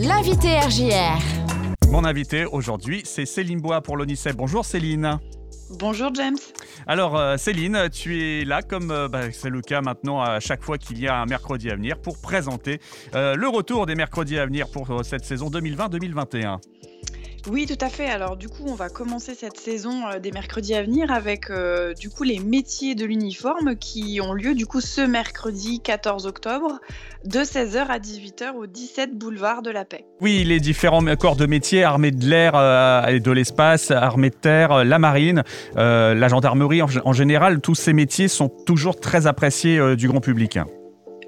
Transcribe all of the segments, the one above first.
L'invité RJR. Mon invité aujourd'hui, c'est Céline Bois pour l'ONICEF. Bonjour Céline. Bonjour James. Alors euh, Céline, tu es là comme euh, bah, c'est le cas maintenant à chaque fois qu'il y a un mercredi à venir pour présenter euh, le retour des mercredis à venir pour cette saison 2020-2021. Oui, tout à fait. Alors du coup, on va commencer cette saison euh, des mercredis à venir avec euh, du coup les métiers de l'uniforme qui ont lieu du coup ce mercredi 14 octobre de 16h à 18h au 17 boulevard de la Paix. Oui, les différents corps de métiers, armée de l'air euh, et de l'espace, armée de terre, la marine, la gendarmerie en, général, tous ces métiers sont toujours très appréciés du grand public.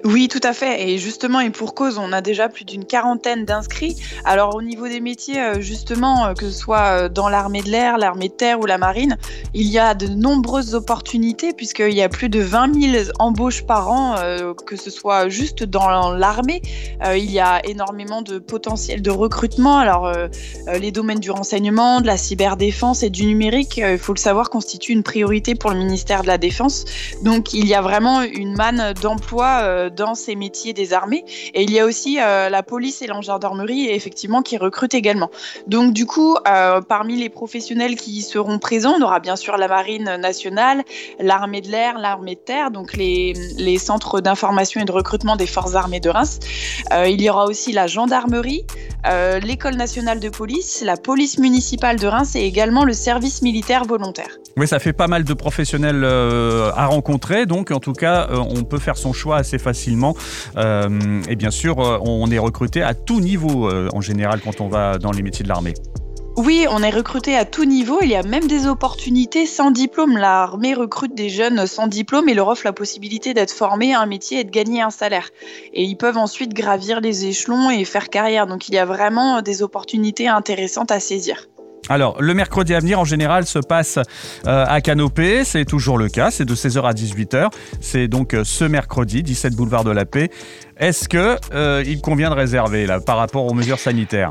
Oui, tout à fait. Et justement, et pour cause, on a déjà plus d'une quarantaine d'inscrits. Alors au niveau des métiers, euh, justement, euh, que ce soit euh, dans l'armée de l'air, l'armée de terre ou la marine, il y a de nombreuses opportunités puisqu'il y a plus de 20 000 embauches par an, que ce soit juste dans l'armée. il y a énormément de potentiel de recrutement. Alors les domaines du renseignement, de la cyberdéfense et du numérique, il faut le savoir, constituent une priorité pour le ministère de la Défense. Donc il y a vraiment une manne d'emplois dans ces métiers des armées. Et il y a aussi euh, la police et la gendarmerie, effectivement, qui recrutent également. Donc, du coup, euh, parmi les professionnels qui seront présents, on aura bien sûr la marine nationale, l'armée de l'air, l'armée de terre, donc les, les centres d'information et de recrutement des forces armées de Reims. Euh, il y aura aussi la gendarmerie, l'école nationale de police, la police municipale de Reims et également le service militaire volontaire. Oui, ça fait pas mal de professionnels à rencontrer, donc en tout cas, on peut faire son choix assez facilement euh, et bien sûr, euh, on est recruté à tout niveau euh, en général quand on va dans les métiers de l'armée. Oui, on est recruté à tout niveau. Il y a même des opportunités sans diplôme. L'armée recrute des jeunes sans diplôme et leur offre la possibilité d'être formés à un métier et de gagner un salaire. Et ils peuvent ensuite gravir les échelons et faire carrière. Donc il y a vraiment des opportunités intéressantes à saisir. Alors, le mercredi à venir, en général, se passe euh, à Canopée. C'est toujours le cas. C'est de 16h à 18h. C'est donc euh, ce mercredi, 17 boulevard de la Paix. Est-ce qu'il euh, convient de réserver là, par rapport aux mesures sanitaires?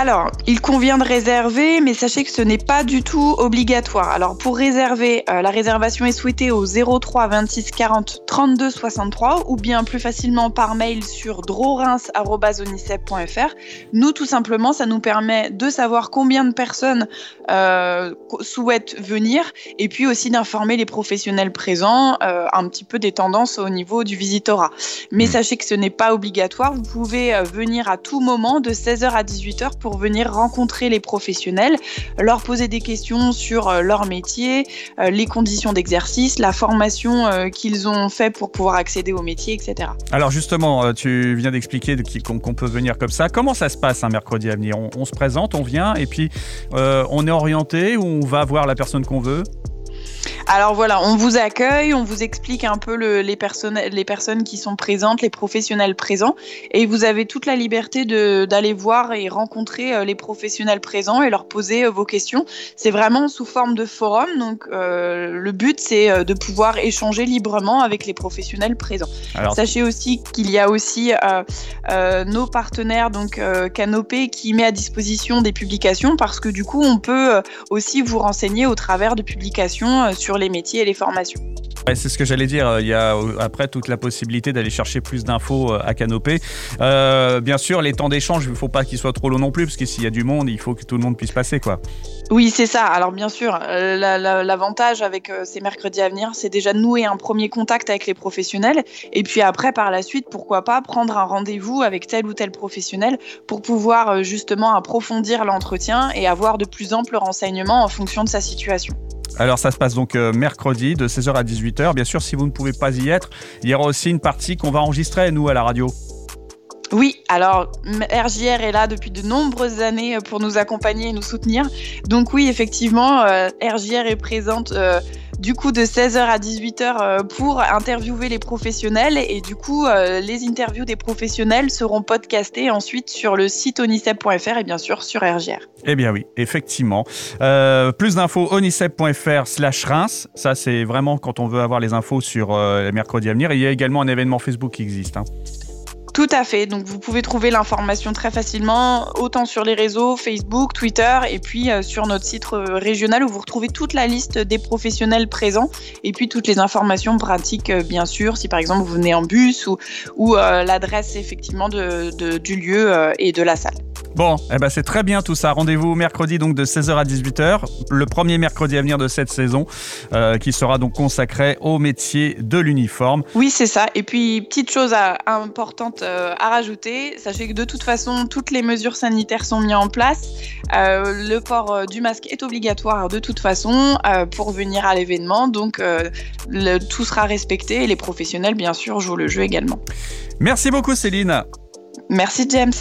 Alors, il convient de réserver, mais sachez que ce n'est pas du tout obligatoire. Alors, pour réserver, euh, la réservation est souhaitée au 03 26 40 32 63 ou bien plus facilement par mail sur drorins.onicep.fr. Nous, tout simplement, ça nous permet de savoir combien de personnes euh, souhaitent venir et puis aussi d'informer les professionnels présents euh, un petit peu des tendances au niveau du visitorat. Mais hmm. sachez que ce n'est pas obligatoire. Vous pouvez venir à tout moment de 16h à 18h pour venir rencontrer les professionnels, leur poser des questions sur euh, leur métier, euh, les conditions d'exercice, la formation euh, qu'ils ont fait pour pouvoir accéder au métier, etc. Alors justement, tu viens d'expliquer qu'on peut venir comme ça. Comment ça se passe un mercredi à venir? On, se présente, on vient et puis on est orienté ou on va voir la personne qu'on veut? Alors voilà, on vous accueille, on vous explique un peu les, personnes, les personnes qui sont présentes, les professionnels présents, et vous avez toute la liberté d'aller voir et rencontrer euh, les professionnels présents et leur poser euh, vos questions. C'est vraiment sous forme de forum, donc euh, le but c'est de pouvoir échanger librement avec les professionnels présents. Sachez aussi qu'il y a aussi nos partenaires, donc Canopé, qui met à disposition des publications parce que du coup on peut aussi vous renseigner au travers de publications sur les métiers et les formations. c'est ce que j'allais dire. Il y a euh, après toute la possibilité d'aller chercher plus d'infos euh, à Canopée. Euh, bien sûr, les temps d'échange, il ne faut pas qu'ils soient trop longs non plus, parce que s'il y a du monde, il faut que tout le monde puisse passer. quoi. Oui, c'est ça. Alors bien sûr, l'avantage avec ces mercredis à venir, c'est déjà de nouer un premier contact avec les professionnels. Et puis après, par la suite, pourquoi pas prendre un rendez-vous avec tel ou tel professionnel pour pouvoir justement approfondir l'entretien et avoir de plus amples renseignements en fonction de sa situation. Alors ça se passe donc euh, mercredi de 16h à 18h. Bien sûr, si vous ne pouvez pas y être, il y aura aussi une partie qu'on va enregistrer, nous, à la radio. Oui, alors RJR est là depuis de nombreuses années pour nous accompagner et nous soutenir. Donc oui, effectivement, euh, RJR est présente euh, du coup de 16h à 18h euh, pour interviewer les professionnels et du coup les interviews des professionnels seront podcastées ensuite sur le site onicep.fr et bien sûr sur RJR. Eh bien oui, effectivement. plus d'infos onicep.fr slash Reims, ça c'est vraiment quand on veut avoir les infos sur les mercredis à venir. il y a également un événement Facebook qui existe. Hein. Tout à fait. Donc vous pouvez trouver l'information très facilement, autant sur les réseaux Facebook, Twitter, et puis euh, sur notre site euh, régional où vous retrouvez toute la liste des professionnels présents, et puis toutes les informations pratiques, euh, bien sûr, si par exemple vous venez en bus ou, ou l'adresse effectivement de, du lieu et de la salle. Bon, eh ben c'est très bien tout ça. Rendez-vous mercredi donc de 16h à 18h, le premier mercredi à venir de cette saison, qui sera donc consacré au métier de l'uniforme. Oui, c'est ça. Et puis petite chose importante euh, à rajouter. Sachez que de toute façon, toutes les mesures sanitaires sont mises en place. Euh, le port euh, du masque est obligatoire de toute façon pour venir à l'événement. Donc, tout sera respecté et les professionnels, bien sûr, jouent le jeu également. Merci beaucoup, Céline. Merci, James.